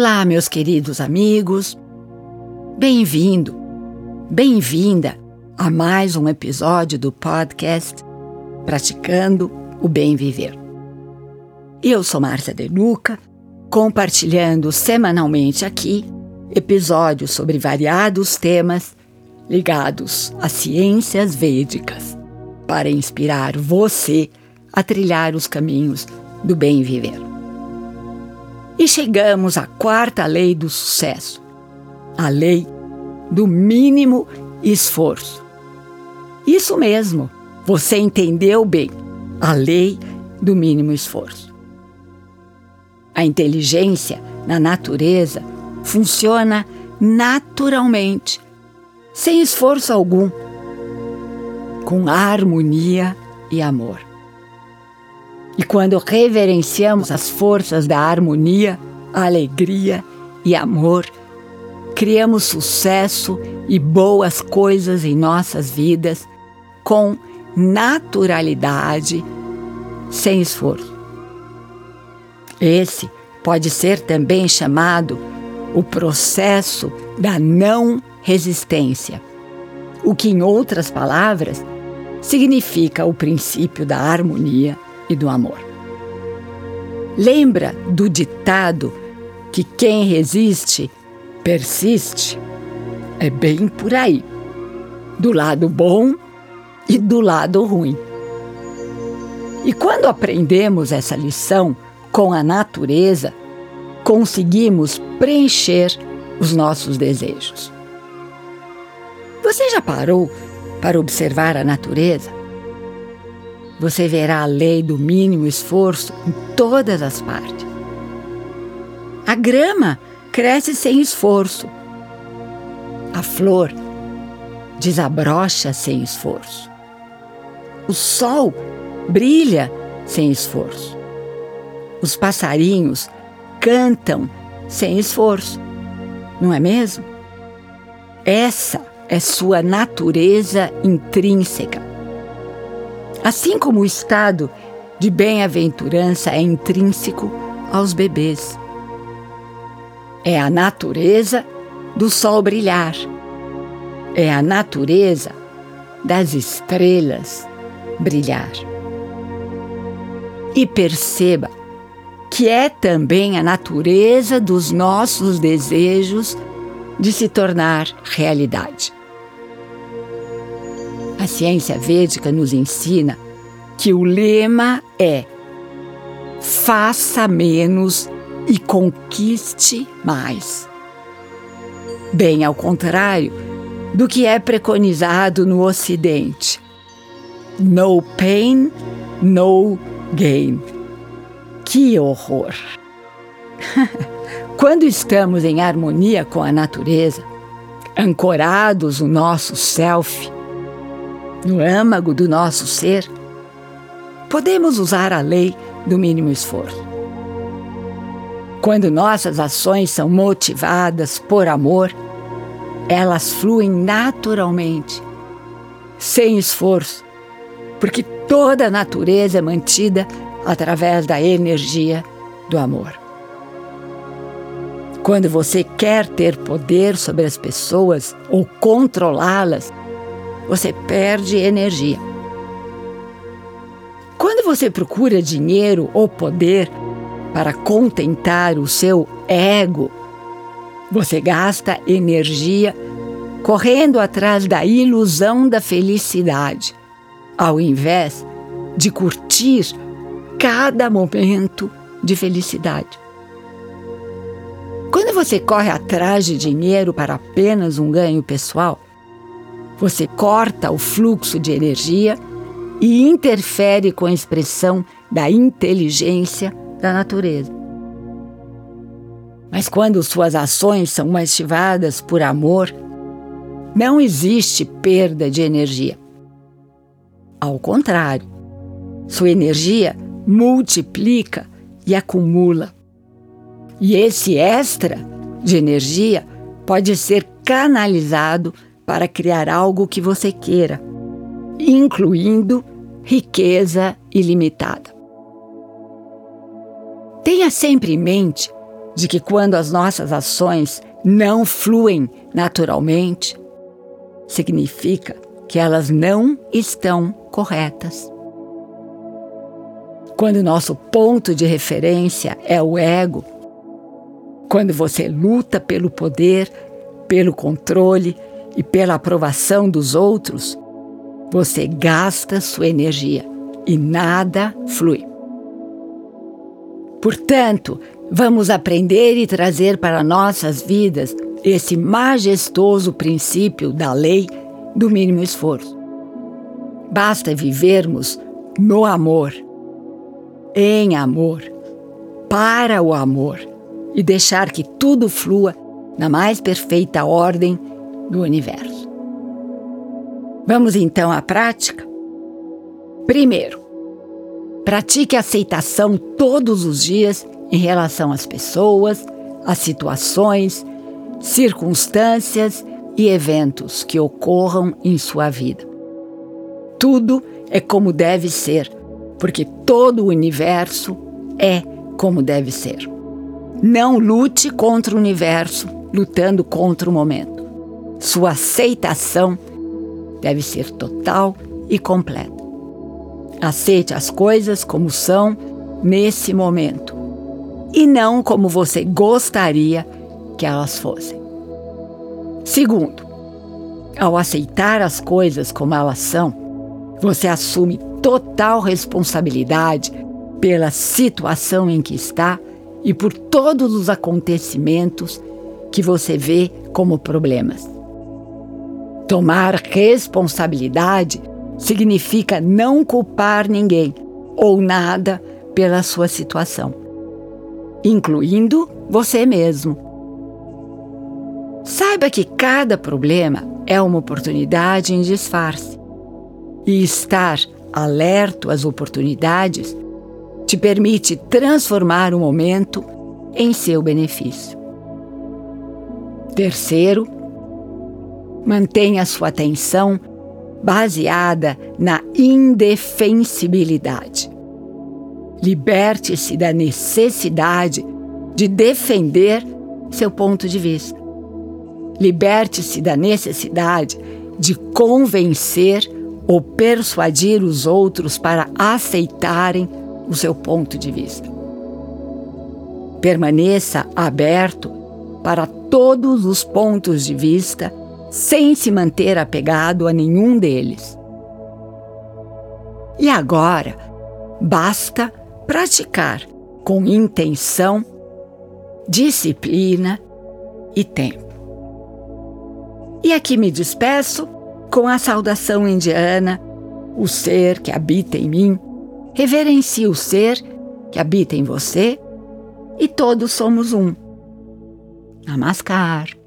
Olá, meus queridos amigos. Bem-vindo, bem-vinda a mais um episódio do podcast Praticando o Bem Viver. Eu sou Márcia Deluca, compartilhando semanalmente aqui episódios sobre variados temas ligados às ciências védicas para inspirar você a trilhar os caminhos do bem viver. E chegamos à quarta lei do sucesso, a lei do mínimo esforço. Isso mesmo, você entendeu bem, a lei do mínimo esforço. A inteligência na natureza funciona naturalmente, sem esforço algum, com harmonia e amor. E quando reverenciamos as forças da harmonia, alegria e amor, criamos sucesso e boas coisas em nossas vidas com naturalidade, sem esforço. Esse pode ser também chamado o processo da não resistência, o que, em outras palavras, significa o princípio da harmonia e do amor. Lembra do ditado que quem resiste, persiste? É bem por aí, do lado bom e do lado ruim. E quando aprendemos essa lição com a natureza, conseguimos preencher os nossos desejos. Você já parou para observar a natureza? Você verá a lei do mínimo esforço em todas as partes. A grama cresce sem esforço. A flor desabrocha sem esforço. O sol brilha sem esforço. Os passarinhos cantam sem esforço. Não é mesmo? Essa é sua natureza intrínseca. Assim como o estado de bem-aventurança é intrínseco aos bebês. É a natureza do sol brilhar. É a natureza das estrelas brilhar. E perceba que é também a natureza dos nossos desejos de se tornar realidade. A ciência védica nos ensina que o lema é faça menos e conquiste mais. Bem ao contrário do que é preconizado no Ocidente. No pain, no gain. Que horror! Quando estamos em harmonia com a natureza, ancorados no nosso self, no âmago do nosso ser, podemos usar a lei do mínimo esforço. Quando nossas ações são motivadas por amor, elas fluem naturalmente, sem esforço, porque toda a natureza é mantida através da energia do amor. Quando você quer ter poder sobre as pessoas ou controlá-las, você perde energia. Quando você procura dinheiro ou poder para contentar o seu ego, você gasta energia correndo atrás da ilusão da felicidade, ao invés de curtir cada momento de felicidade. Quando você corre atrás de dinheiro para apenas um ganho pessoal, você corta o fluxo de energia e interfere com a expressão da inteligência da natureza. Mas quando suas ações são motivadas por amor, não existe perda de energia. Ao contrário, sua energia multiplica e acumula. E esse extra de energia pode ser canalizado para criar algo que você queira, incluindo riqueza ilimitada. Tenha sempre em mente de que quando as nossas ações não fluem naturalmente, significa que elas não estão corretas. Quando nosso ponto de referência é o ego, quando você luta pelo poder, pelo controle e pela aprovação dos outros, você gasta sua energia e nada flui. Portanto, vamos aprender e trazer para nossas vidas esse majestoso princípio da lei do mínimo esforço. Basta vivermos no amor, em amor, para o amor e deixar que tudo flua na mais perfeita ordem do universo. Vamos então à prática? Primeiro, pratique aceitação todos os dias em relação às pessoas, às situações, circunstâncias e eventos que ocorram em sua vida. Tudo é como deve ser, porque todo o universo é como deve ser. Não lute contra o universo, lutando contra o momento. Sua aceitação deve ser total e completa. Aceite as coisas como são nesse momento e não como você gostaria que elas fossem. Segundo, ao aceitar as coisas como elas são, você assume total responsabilidade pela situação em que está e por todos os acontecimentos que você vê como problemas. Tomar responsabilidade significa não culpar ninguém ou nada pela sua situação, incluindo você mesmo. Saiba que cada problema é uma oportunidade em disfarce. E estar alerto às oportunidades te permite transformar o momento em seu benefício. Terceiro, mantenha sua atenção baseada na indefensibilidade. Liberte-se da necessidade de defender seu ponto de vista. Liberte-se da necessidade de convencer ou persuadir os outros para aceitarem o seu ponto de vista. Permaneça aberto para todos os pontos de vista sem se manter apegado a nenhum deles. E agora, basta praticar com intenção, disciplina e tempo. E aqui me despeço com a saudação indiana: o ser que habita em mim, reverencie o ser que habita em você e todos somos um. Namaskar.